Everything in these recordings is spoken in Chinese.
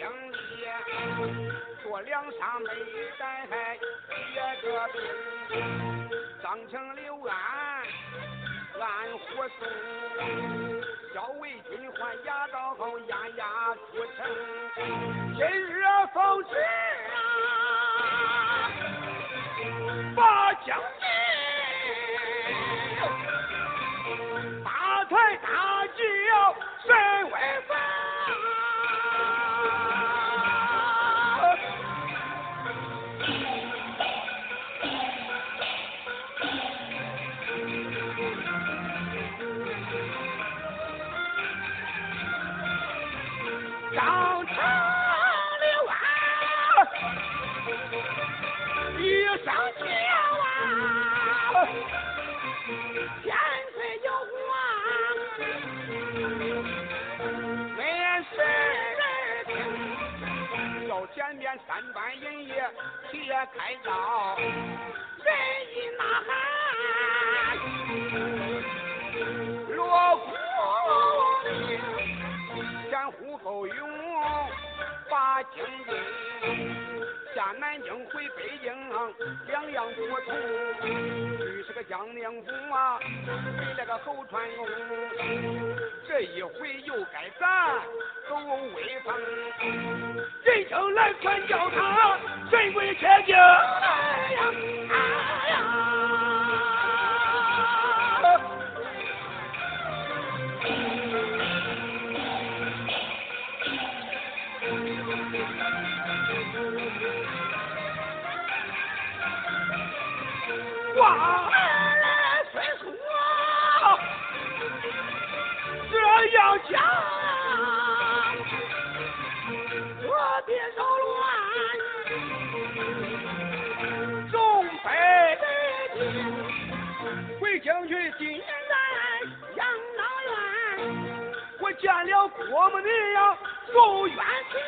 经历，做梁山没带血个病，张成刘安安护送。小魏军还押到后，押押出城。今日奉旨啊，把将成刘安一上轿啊，天岁有光，没人听，到前面三班人也且开道，人一呐喊，京兵，下南京回北京，两样不同。于是个江宁府啊，为了个侯传荣，这一回又该咱走威风。人生来传教他神鬼切惊，哎呀哎了郭母你呀，受冤情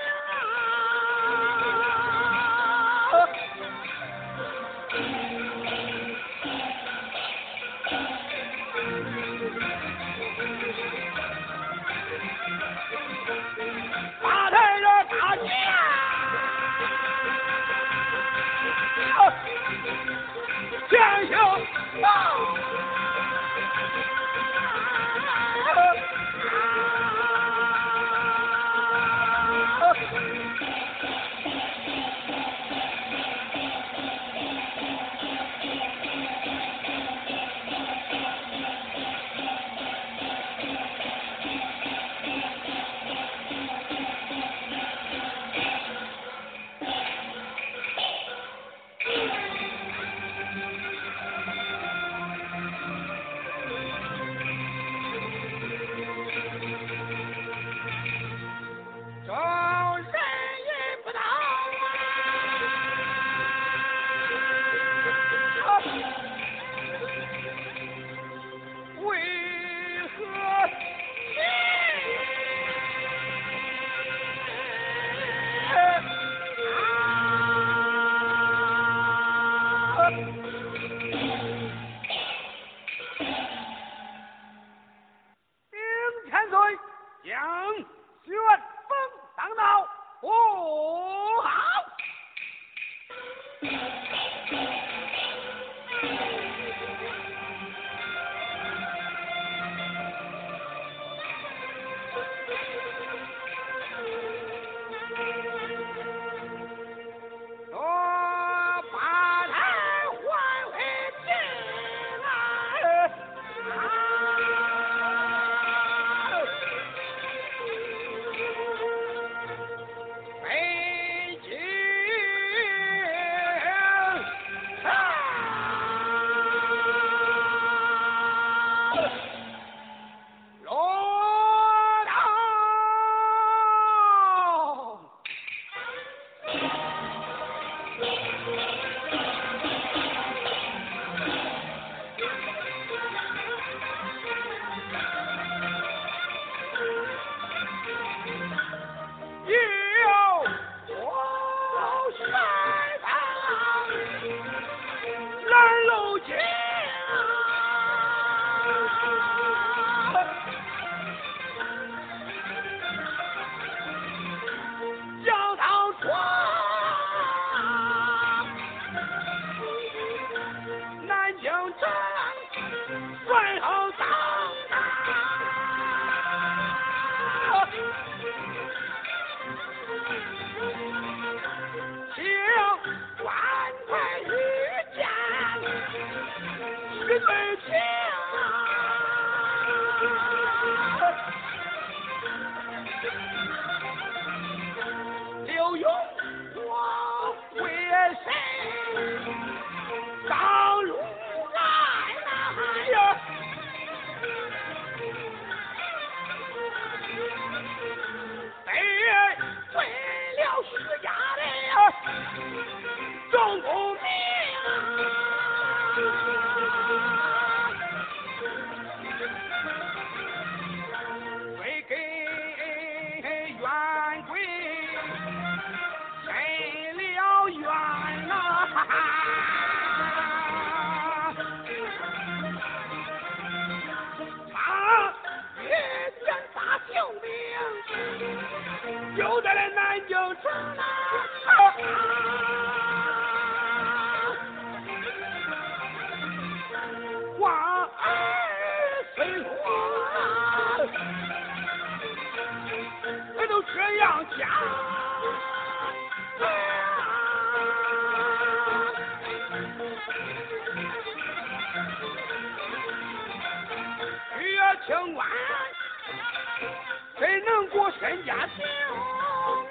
呀救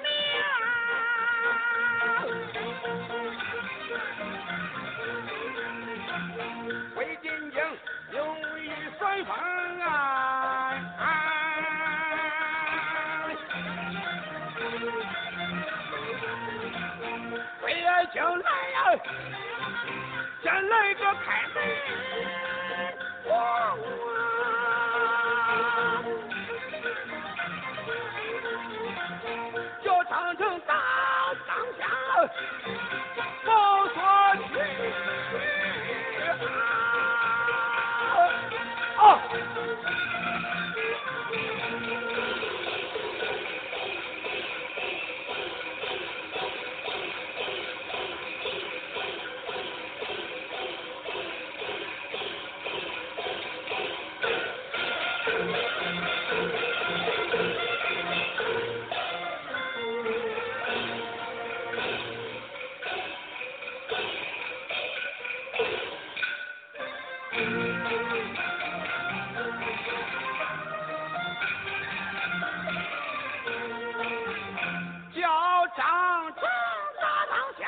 命！魏金经用一双风啊！为爱卿来呀，先来个开门，我我。叫张成大当家，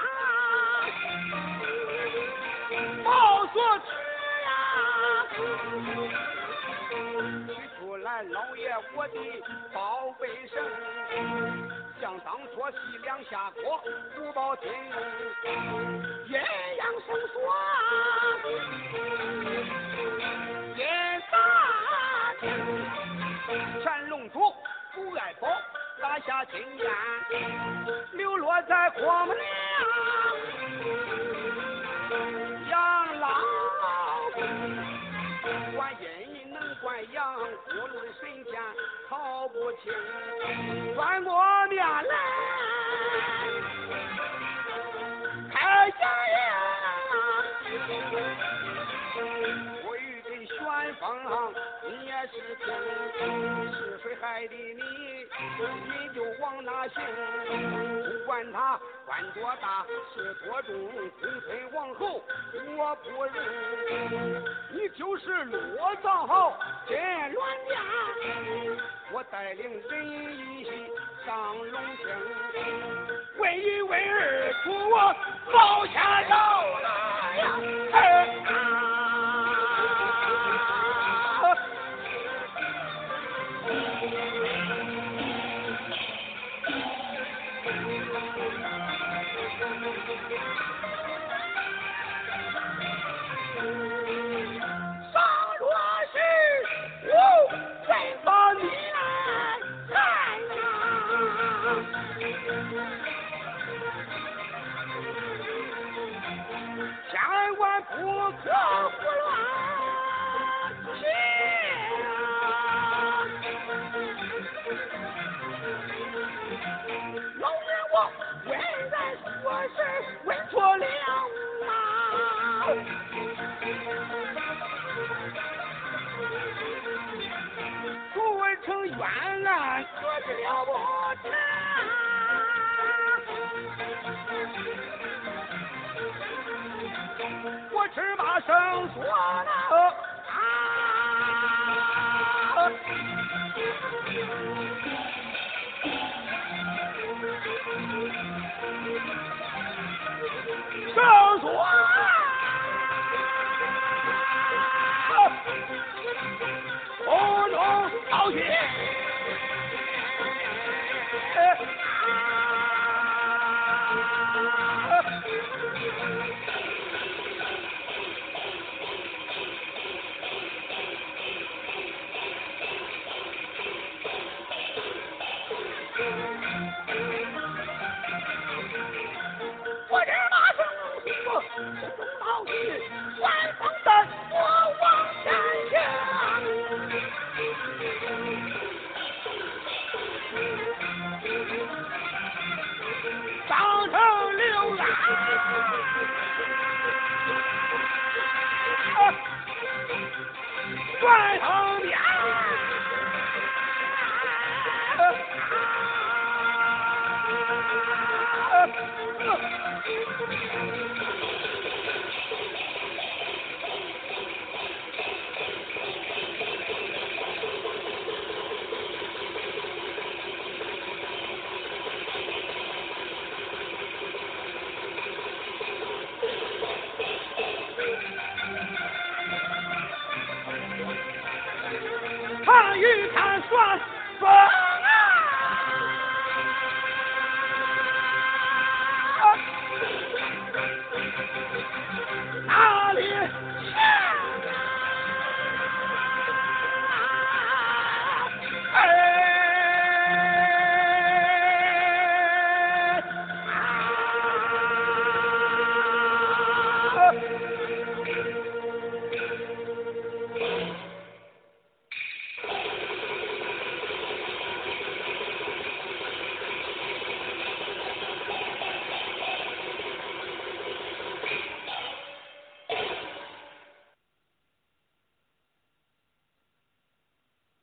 报所知呀，取出来老爷我的宝贝绳，相当说西凉下国五宝金，阴阳绳索阴大清，乾隆主不爱宝。打下金雁，流落在阔门梁。养老管阴能管阳，无论神仙讨不清。转过是谁？害的你？你就往哪行？不管他官多大，事多重，公孙王侯我不认。你就是落葬好真乱家，我带领人一起上龙庭，问一问二处我报下到了呀！啊！朱文成冤案可是了不成？我只把声说 Right!